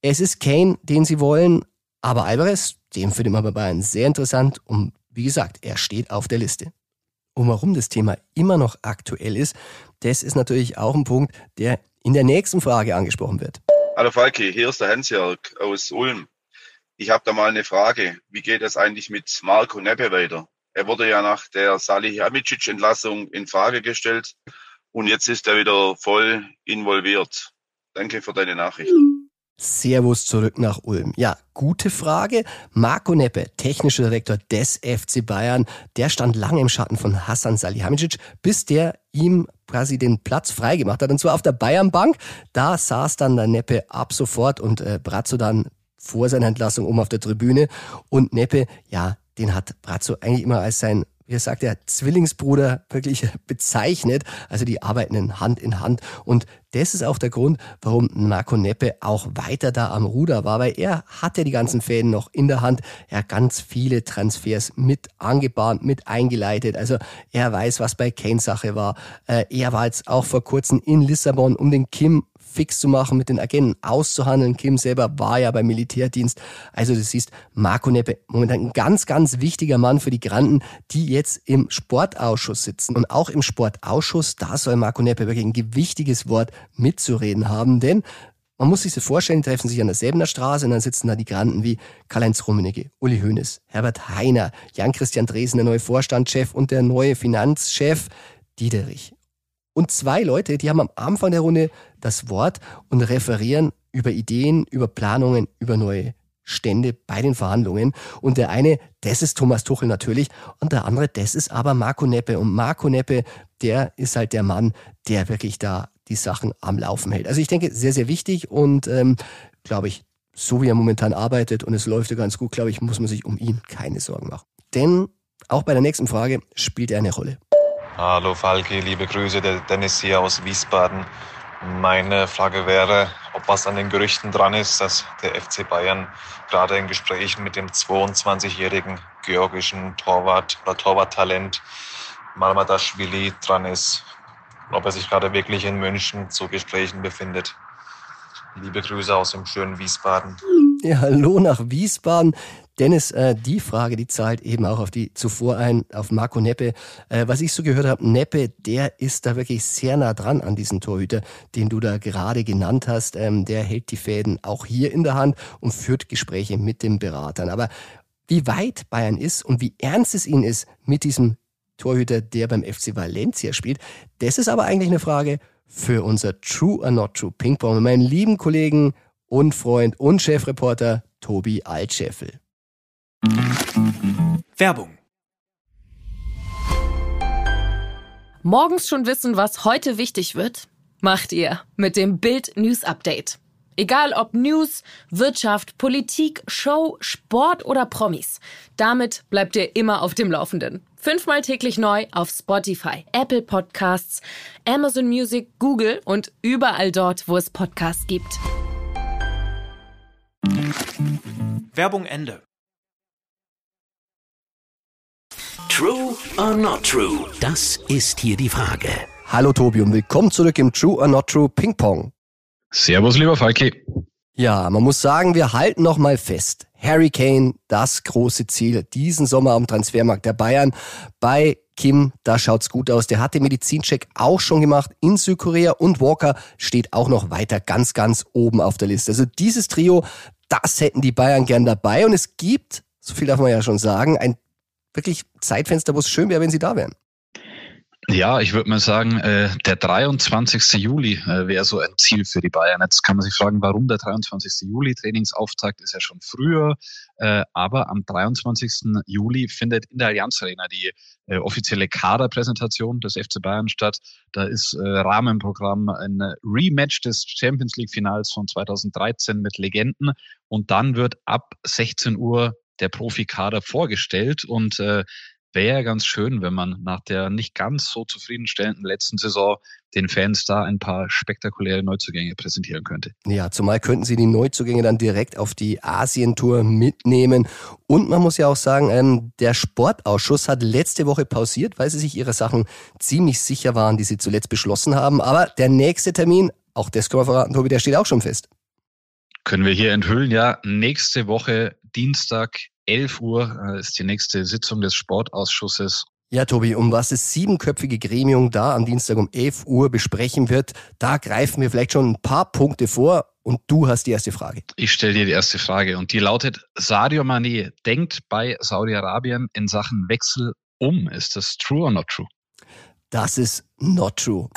es ist Kane, den sie wollen, aber Alvarez, den findet man bei Bayern sehr interessant und wie gesagt, er steht auf der Liste. Und warum das Thema immer noch aktuell ist, das ist natürlich auch ein Punkt, der in der nächsten Frage angesprochen wird. Hallo Falki, hier ist der Hans-Jörg aus Ulm. Ich habe da mal eine Frage. Wie geht es eigentlich mit Marco Neppe weiter? Er wurde ja nach der Salihamidzic-Entlassung in Frage gestellt und jetzt ist er wieder voll involviert. Danke für deine Nachricht. Servus zurück nach Ulm. Ja, gute Frage. Marco Neppe, technischer Direktor des FC Bayern, der stand lange im Schatten von Hassan Salihamidzic, bis der ihm quasi den Platz freigemacht hat. Und zwar auf der Bayernbank. Da saß dann der Neppe ab sofort und äh, Brazzo dann vor seiner Entlassung um auf der Tribüne. Und Neppe, ja, den hat Brazzo eigentlich immer als sein wie er sagt, der Zwillingsbruder wirklich bezeichnet. Also die arbeiten Hand in Hand. Und das ist auch der Grund, warum Marco Neppe auch weiter da am Ruder war, weil er hat ja die ganzen Fäden noch in der Hand. Er hat ganz viele Transfers mit angebahnt, mit eingeleitet. Also er weiß, was bei Kane Sache war. Äh, er war jetzt auch vor kurzem in Lissabon, um den Kim fix zu machen, mit den Agenten auszuhandeln. Kim selber war ja beim Militärdienst. Also du siehst, Marco Neppe, momentan ein ganz, ganz wichtiger Mann für die Granden, die jetzt im Sportausschuss sitzen. Und auch im Sportausschuss, da soll Marco Neppe wirklich ein gewichtiges Wort mitzureden haben, denn man muss sich das vorstellen, die treffen sich an derselben Straße und dann sitzen da die Granden wie Karl-Heinz Rummenigge, Uli Hoeneß, Herbert Heiner, Jan-Christian Dresen, der neue Vorstandschef und der neue Finanzchef Diederich. Und zwei Leute, die haben am Anfang der Runde das Wort und referieren über Ideen, über Planungen, über neue Stände bei den Verhandlungen. Und der eine, das ist Thomas Tuchel natürlich, und der andere, das ist aber Marco Neppe. Und Marco Neppe, der ist halt der Mann, der wirklich da die Sachen am Laufen hält. Also ich denke, sehr, sehr wichtig und ähm, glaube ich, so wie er momentan arbeitet und es läuft ja ganz gut, glaube ich, muss man sich um ihn keine Sorgen machen. Denn auch bei der nächsten Frage spielt er eine Rolle. Hallo Falki, liebe Grüße, der Dennis hier aus Wiesbaden. Meine Frage wäre, ob was an den Gerüchten dran ist, dass der FC Bayern gerade in Gesprächen mit dem 22-jährigen georgischen Torwart oder Torwarttalent Malmadashvili dran ist. Ob er sich gerade wirklich in München zu Gesprächen befindet. Liebe Grüße aus dem schönen Wiesbaden. Ja, hallo nach Wiesbaden. Dennis, äh, die Frage, die zahlt eben auch auf die zuvor ein, auf Marco Neppe. Äh, was ich so gehört habe, Neppe, der ist da wirklich sehr nah dran an diesen Torhüter, den du da gerade genannt hast. Ähm, der hält die Fäden auch hier in der Hand und führt Gespräche mit den Beratern. Aber wie weit Bayern ist und wie ernst es ihnen ist mit diesem Torhüter, der beim FC Valencia spielt, das ist aber eigentlich eine Frage für unser True or Not True Ping Pong. Meinen lieben Kollegen und Freund und Chefreporter Tobi Altscheffel. Werbung. Morgens schon wissen, was heute wichtig wird? Macht ihr mit dem Bild News Update. Egal ob News, Wirtschaft, Politik, Show, Sport oder Promis. Damit bleibt ihr immer auf dem Laufenden. Fünfmal täglich neu auf Spotify, Apple Podcasts, Amazon Music, Google und überall dort, wo es Podcasts gibt. Werbung Ende. True or not true? Das ist hier die Frage. Hallo Tobi und willkommen zurück im True or Not True Ping Pong. Servus, lieber Falki. Ja, man muss sagen, wir halten noch mal fest. Harry Kane, das große Ziel diesen Sommer am Transfermarkt der Bayern. Bei Kim, da schaut's gut aus. Der hat den Medizincheck auch schon gemacht in Südkorea und Walker steht auch noch weiter ganz, ganz oben auf der Liste. Also dieses Trio, das hätten die Bayern gern dabei und es gibt, so viel darf man ja schon sagen, ein wirklich Zeitfenster, wo es schön wäre, wenn sie da wären. Ja, ich würde mal sagen, äh, der 23. Juli äh, wäre so ein Ziel für die Bayern. Jetzt kann man sich fragen, warum der 23. Juli? Trainingsauftakt ist ja schon früher, äh, aber am 23. Juli findet in der Allianz Arena die äh, offizielle Kaderpräsentation des FC Bayern statt. Da ist äh, Rahmenprogramm ein Rematch des Champions League Finals von 2013 mit Legenden und dann wird ab 16 Uhr der Profikader vorgestellt und äh, wäre ganz schön, wenn man nach der nicht ganz so zufriedenstellenden letzten Saison den Fans da ein paar spektakuläre Neuzugänge präsentieren könnte. Ja, zumal könnten sie die Neuzugänge dann direkt auf die Asientour mitnehmen. Und man muss ja auch sagen, ähm, der Sportausschuss hat letzte Woche pausiert, weil sie sich ihrer Sachen ziemlich sicher waren, die sie zuletzt beschlossen haben. Aber der nächste Termin, auch das können wir verraten, Tobi, der steht auch schon fest. Können wir hier enthüllen, ja, nächste Woche Dienstag 11 Uhr äh, ist die nächste Sitzung des Sportausschusses. Ja, Tobi, um was das siebenköpfige Gremium da am Dienstag um 11 Uhr besprechen wird, da greifen wir vielleicht schon ein paar Punkte vor und du hast die erste Frage. Ich stelle dir die erste Frage und die lautet, Sadio Mane denkt bei Saudi-Arabien in Sachen Wechsel um. Ist das true or not true? Das ist not true.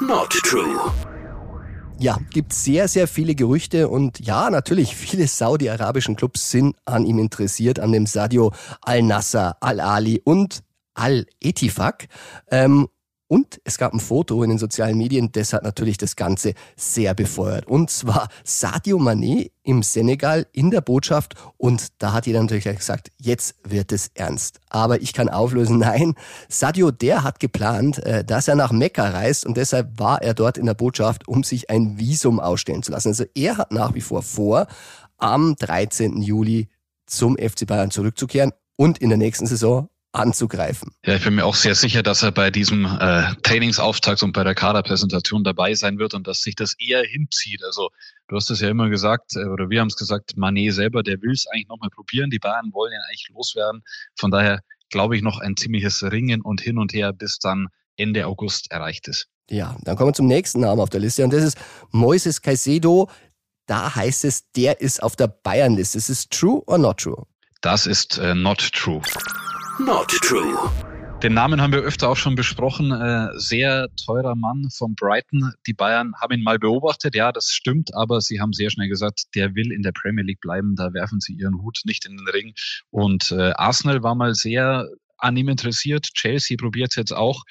Not true. Ja, gibt sehr, sehr viele Gerüchte und ja, natürlich, viele saudi-arabischen Clubs sind an ihm interessiert, an dem Sadio Al-Nasser, Al-Ali und Al-Etifak. Ähm, Und es gab ein Foto in den sozialen Medien, das hat natürlich das Ganze sehr befeuert. Und zwar Sadio Mané im Senegal in der Botschaft. Und da hat jeder natürlich gesagt, jetzt wird es ernst. Aber ich kann auflösen, nein, Sadio, der hat geplant, äh, dass er nach Mekka reist und deshalb war er dort in der Botschaft, um sich ein Visum ausstellen zu lassen. Also er hat nach wie vor vor, am 13. Juli zum FC Bayern zurückzukehren und in der nächsten Saison anzugreifen. Ja, ich bin mir auch sehr sicher, dass er bei diesem äh, Trainingsauftakt und bei der Kaderpräsentation dabei sein wird und dass sich das eher hinzieht. Also du hast es ja immer gesagt, äh, oder wir haben es gesagt, Manet selber, der will es eigentlich nochmal probieren. Die Bayern wollen ihn eigentlich loswerden. Von daher glaube ich noch ein ziemliches Ringen und hin und her, bis dann Ende August erreicht ist. Ja, dann kommen wir zum nächsten Namen auf der Liste und das ist Moises Caicedo. Da heißt es, der ist auf der Bayern-Liste. Ist es true or not true? Das ist äh, not true. Not true. Den Namen haben wir öfter auch schon besprochen. Äh, sehr teurer Mann von Brighton. Die Bayern haben ihn mal beobachtet. Ja, das stimmt, aber sie haben sehr schnell gesagt, der will in der Premier League bleiben. Da werfen sie ihren Hut nicht in den Ring. Und äh, Arsenal war mal sehr an ihm interessiert. Chelsea probiert es jetzt auch.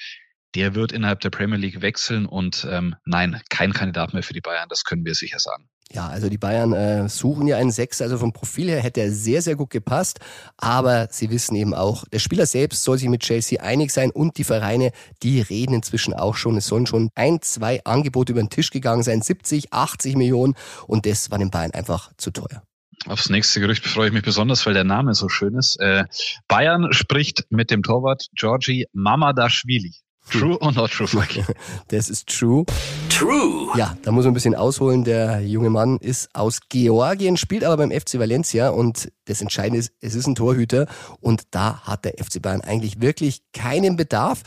Der wird innerhalb der Premier League wechseln und ähm, nein, kein Kandidat mehr für die Bayern. Das können wir sicher sagen. Ja, also die Bayern äh, suchen ja einen Sechser, also vom Profil her hätte er sehr, sehr gut gepasst. Aber sie wissen eben auch, der Spieler selbst soll sich mit Chelsea einig sein und die Vereine, die reden inzwischen auch schon. Es sollen schon ein, zwei Angebote über den Tisch gegangen sein, 70, 80 Millionen und das war den Bayern einfach zu teuer. Aufs nächste Gerücht freue ich mich besonders, weil der Name so schön ist. Äh, Bayern spricht mit dem Torwart Georgi Mamadashvili. True or not true, Frankie? Das ist true. True. Ja, da muss man ein bisschen ausholen. Der junge Mann ist aus Georgien, spielt aber beim FC Valencia und das Entscheidende ist, es ist ein Torhüter und da hat der FC Bayern eigentlich wirklich keinen Bedarf,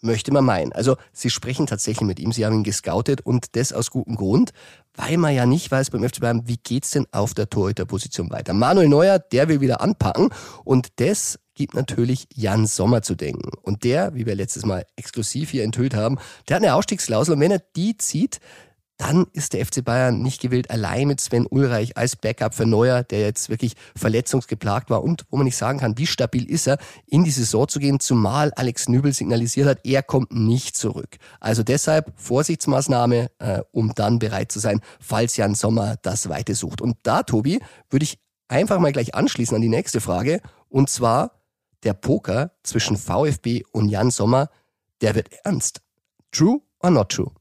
möchte man meinen. Also sie sprechen tatsächlich mit ihm, sie haben ihn gescoutet und das aus gutem Grund, weil man ja nicht weiß beim FC Bayern, wie geht's denn auf der Torhüterposition weiter. Manuel Neuer, der will wieder anpacken und das gibt natürlich Jan Sommer zu denken. Und der, wie wir letztes Mal exklusiv hier enthüllt haben, der hat eine Ausstiegsklausel und wenn er die zieht, dann ist der FC Bayern nicht gewillt, allein mit Sven Ulreich als Backup für Neuer, der jetzt wirklich verletzungsgeplagt war und wo man nicht sagen kann, wie stabil ist er, in die Saison zu gehen, zumal Alex Nübel signalisiert hat, er kommt nicht zurück. Also deshalb Vorsichtsmaßnahme, äh, um dann bereit zu sein, falls Jan Sommer das Weite sucht. Und da, Tobi, würde ich einfach mal gleich anschließen an die nächste Frage. Und zwar, der Poker zwischen VfB und Jan Sommer, der wird ernst. True or not true?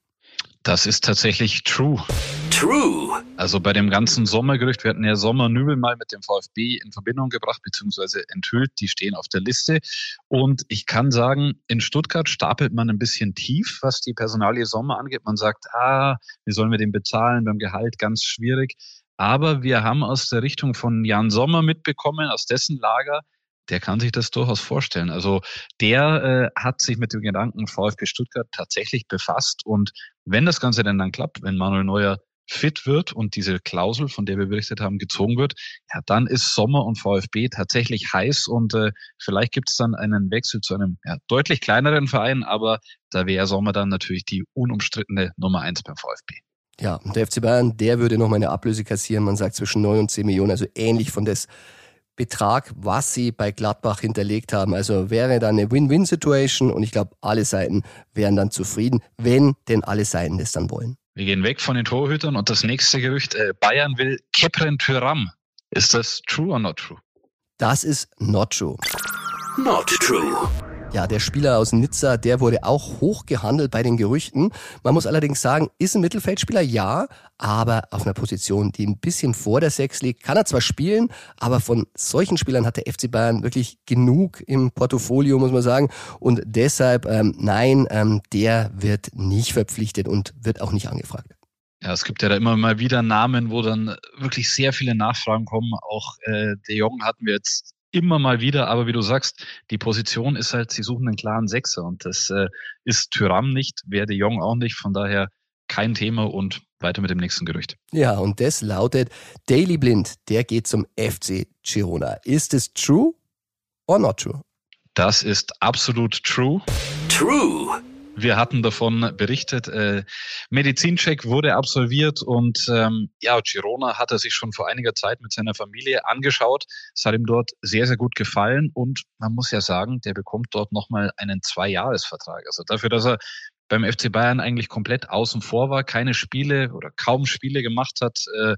Das ist tatsächlich true. True. Also bei dem ganzen Sommergerücht, wir hatten ja Sommer Nübel mal mit dem VfB in Verbindung gebracht, beziehungsweise enthüllt, die stehen auf der Liste. Und ich kann sagen, in Stuttgart stapelt man ein bisschen tief, was die Personalie Sommer angeht. Man sagt, ah, wie sollen wir den bezahlen beim Gehalt? Ganz schwierig. Aber wir haben aus der Richtung von Jan Sommer mitbekommen, aus dessen Lager, der kann sich das durchaus vorstellen. Also der äh, hat sich mit dem Gedanken VfB Stuttgart tatsächlich befasst und wenn das Ganze denn dann klappt, wenn Manuel Neuer fit wird und diese Klausel, von der wir berichtet haben, gezogen wird, ja, dann ist Sommer und VfB tatsächlich heiß und äh, vielleicht gibt es dann einen Wechsel zu einem ja, deutlich kleineren Verein, aber da wäre Sommer dann natürlich die unumstrittene Nummer eins beim VfB. Ja, und der FC Bayern, der würde noch mal eine Ablöse kassieren, man sagt zwischen 9 und 10 Millionen, also ähnlich von des Betrag, was sie bei Gladbach hinterlegt haben. Also wäre da eine Win-Win-Situation und ich glaube, alle Seiten wären dann zufrieden, wenn denn alle Seiten das dann wollen. Wir gehen weg von den Torhütern und das nächste Gerücht, äh, Bayern will Kepren Tyram. Ist das true or not true? Das ist not true. Not true. Ja, der Spieler aus Nizza, der wurde auch hoch gehandelt bei den Gerüchten. Man muss allerdings sagen, ist ein Mittelfeldspieler, ja, aber auf einer Position, die ein bisschen vor der Sechs liegt. Kann er zwar spielen, aber von solchen Spielern hat der FC Bayern wirklich genug im Portfolio, muss man sagen. Und deshalb, ähm, nein, ähm, der wird nicht verpflichtet und wird auch nicht angefragt. Ja, es gibt ja da immer mal wieder Namen, wo dann wirklich sehr viele Nachfragen kommen. Auch äh, De Jong hatten wir jetzt immer mal wieder, aber wie du sagst, die Position ist halt, sie suchen einen klaren Sechser und das äh, ist Tyram nicht, wäre de Jong auch nicht, von daher kein Thema und weiter mit dem nächsten Gerücht. Ja, und das lautet, Daily Blind, der geht zum FC Girona. Ist es true or not true? Das ist absolut true. True. Wir hatten davon berichtet. Äh, Medizincheck wurde absolviert und ähm, ja, Girona hat er sich schon vor einiger Zeit mit seiner Familie angeschaut. Es hat ihm dort sehr, sehr gut gefallen und man muss ja sagen, der bekommt dort nochmal einen Zweijahresvertrag. Also dafür, dass er beim FC Bayern eigentlich komplett außen vor war, keine Spiele oder kaum Spiele gemacht hat, äh,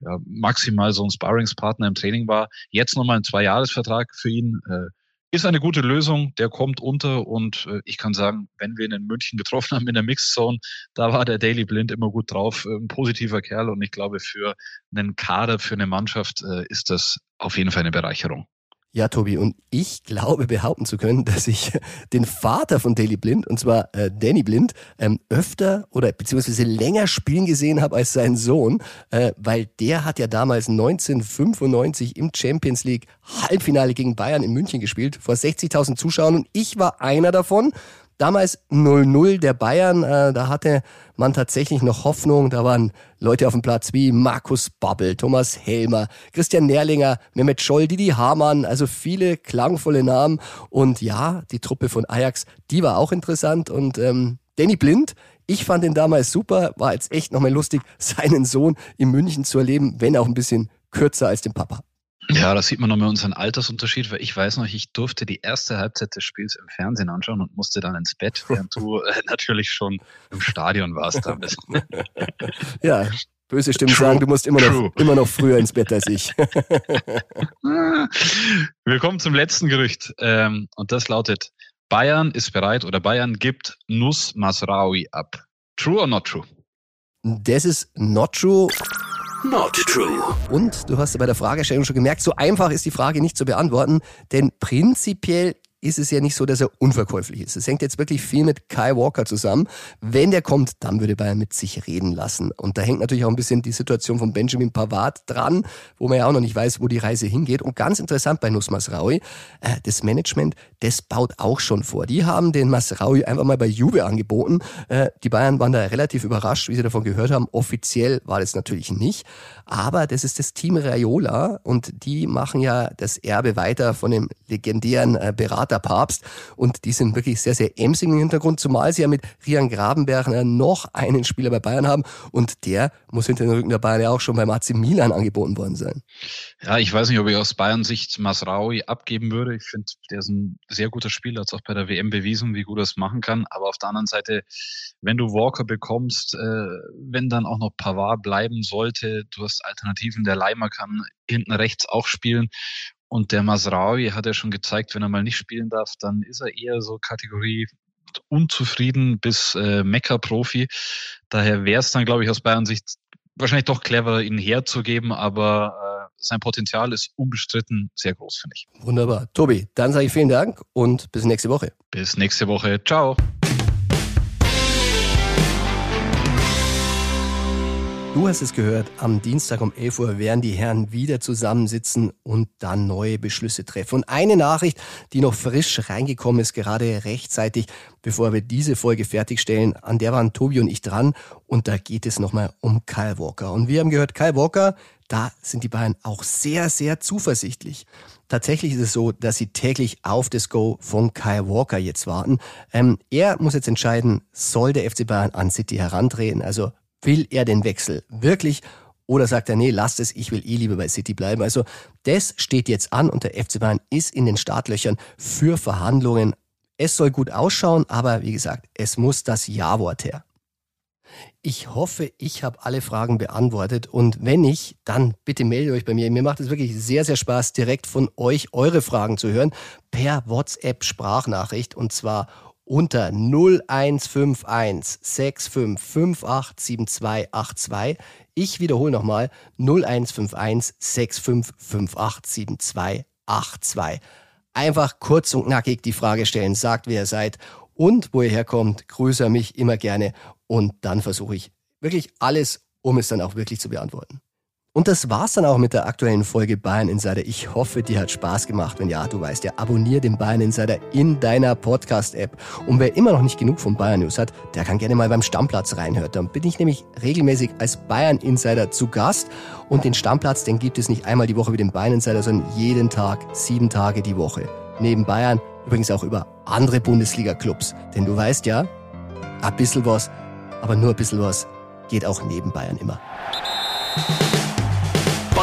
ja, maximal so ein Sparringspartner im Training war. Jetzt nochmal ein Zweijahresvertrag für ihn. Äh, ist eine gute Lösung, der kommt unter und äh, ich kann sagen, wenn wir ihn in München getroffen haben in der Mixzone, da war der Daily Blind immer gut drauf, äh, ein positiver Kerl und ich glaube für einen Kader, für eine Mannschaft äh, ist das auf jeden Fall eine Bereicherung. Ja, Tobi, und ich glaube behaupten zu können, dass ich den Vater von Daily Blind, und zwar äh, Danny Blind, ähm, öfter oder beziehungsweise länger spielen gesehen habe als sein Sohn, äh, weil der hat ja damals 1995 im Champions League Halbfinale gegen Bayern in München gespielt, vor 60.000 Zuschauern und ich war einer davon. Damals 0-0 der Bayern, äh, da hatte man tatsächlich noch Hoffnung. Da waren Leute auf dem Platz wie Markus Babbel, Thomas Helmer, Christian Nährlinger, Mehmet Scholl, Didi Hamann, also viele klangvolle Namen. Und ja, die Truppe von Ajax, die war auch interessant. Und ähm, Danny Blind, ich fand ihn damals super, war jetzt echt nochmal lustig, seinen Sohn in München zu erleben, wenn auch ein bisschen kürzer als den Papa. Ja, da sieht man nochmal unseren Altersunterschied, weil ich weiß noch, ich durfte die erste Halbzeit des Spiels im Fernsehen anschauen und musste dann ins Bett, während du äh, natürlich schon im Stadion warst damit. ja, böse Stimmen True. sagen, du musst immer noch, immer noch früher ins Bett als ich. Wir kommen zum letzten Gerücht ähm, und das lautet, Bayern ist bereit oder Bayern gibt Nus Masraoui ab. True or not true? Das ist not true. Not true. Und du hast bei der Fragestellung schon gemerkt, so einfach ist die Frage nicht zu beantworten, denn prinzipiell ist es ja nicht so, dass er unverkäuflich ist. Es hängt jetzt wirklich viel mit Kai Walker zusammen. Wenn der kommt, dann würde Bayern mit sich reden lassen. Und da hängt natürlich auch ein bisschen die Situation von Benjamin Pavard dran, wo man ja auch noch nicht weiß, wo die Reise hingeht. Und ganz interessant bei Nus Masraui, äh, das Management, das baut auch schon vor. Die haben den Masraui einfach mal bei Juve angeboten. Äh, die Bayern waren da relativ überrascht, wie sie davon gehört haben. Offiziell war das natürlich nicht. Aber das ist das Team Raiola und die machen ja das Erbe weiter von dem legendären äh, Berater Papst und die sind wirklich sehr, sehr emsig im Hintergrund, zumal sie ja mit Rian Grabenberg äh, noch einen Spieler bei Bayern haben und der muss hinter den Rücken der Bayern ja auch schon beim AC Milan angeboten worden sein. Ja, ich weiß nicht, ob ich aus Bayern Sicht Masraui abgeben würde. Ich finde, der ist ein sehr guter Spieler, hat auch bei der WM bewiesen, wie gut er es machen kann. Aber auf der anderen Seite, wenn du Walker bekommst, äh, wenn dann auch noch Pavard bleiben sollte, du hast Alternativen. Der Leimer kann hinten rechts auch spielen. Und der Masraui hat ja schon gezeigt, wenn er mal nicht spielen darf, dann ist er eher so Kategorie unzufrieden bis äh, Mecker-Profi. Daher wäre es dann, glaube ich, aus Bayern Sicht wahrscheinlich doch clever, ihn herzugeben, aber äh, sein Potenzial ist unbestritten sehr groß, finde ich. Wunderbar. Tobi, dann sage ich vielen Dank und bis nächste Woche. Bis nächste Woche. Ciao. Du hast es gehört, am Dienstag um 11 Uhr werden die Herren wieder zusammensitzen und dann neue Beschlüsse treffen. Und eine Nachricht, die noch frisch reingekommen ist, gerade rechtzeitig, bevor wir diese Folge fertigstellen, an der waren Tobi und ich dran und da geht es nochmal um Kyle Walker. Und wir haben gehört, Kyle Walker, da sind die Bayern auch sehr, sehr zuversichtlich. Tatsächlich ist es so, dass sie täglich auf das Go von Kyle Walker jetzt warten. Ähm, er muss jetzt entscheiden, soll der FC Bayern an City herantreten? Also Will er den Wechsel wirklich oder sagt er, nee, lasst es, ich will eh lieber bei City bleiben. Also das steht jetzt an und der FC Bayern ist in den Startlöchern für Verhandlungen. Es soll gut ausschauen, aber wie gesagt, es muss das Ja-Wort her. Ich hoffe, ich habe alle Fragen beantwortet und wenn nicht, dann bitte meldet euch bei mir. Mir macht es wirklich sehr, sehr Spaß, direkt von euch eure Fragen zu hören per WhatsApp Sprachnachricht und zwar unter 0151 65587282. Ich wiederhole nochmal 0151 65587282. Einfach kurz und knackig die Frage stellen, sagt wer ihr seid und wo ihr herkommt, grüße mich immer gerne und dann versuche ich wirklich alles, um es dann auch wirklich zu beantworten. Und das war's dann auch mit der aktuellen Folge Bayern Insider. Ich hoffe, dir hat Spaß gemacht. Wenn ja, du weißt ja, abonnier den Bayern Insider in deiner Podcast-App. Und wer immer noch nicht genug von Bayern News hat, der kann gerne mal beim Stammplatz reinhören. Dann bin ich nämlich regelmäßig als Bayern Insider zu Gast. Und den Stammplatz, den gibt es nicht einmal die Woche wie den Bayern Insider, sondern jeden Tag, sieben Tage die Woche. Neben Bayern übrigens auch über andere Bundesliga-Clubs. Denn du weißt ja, ein bisschen was, aber nur ein bisschen was geht auch neben Bayern immer.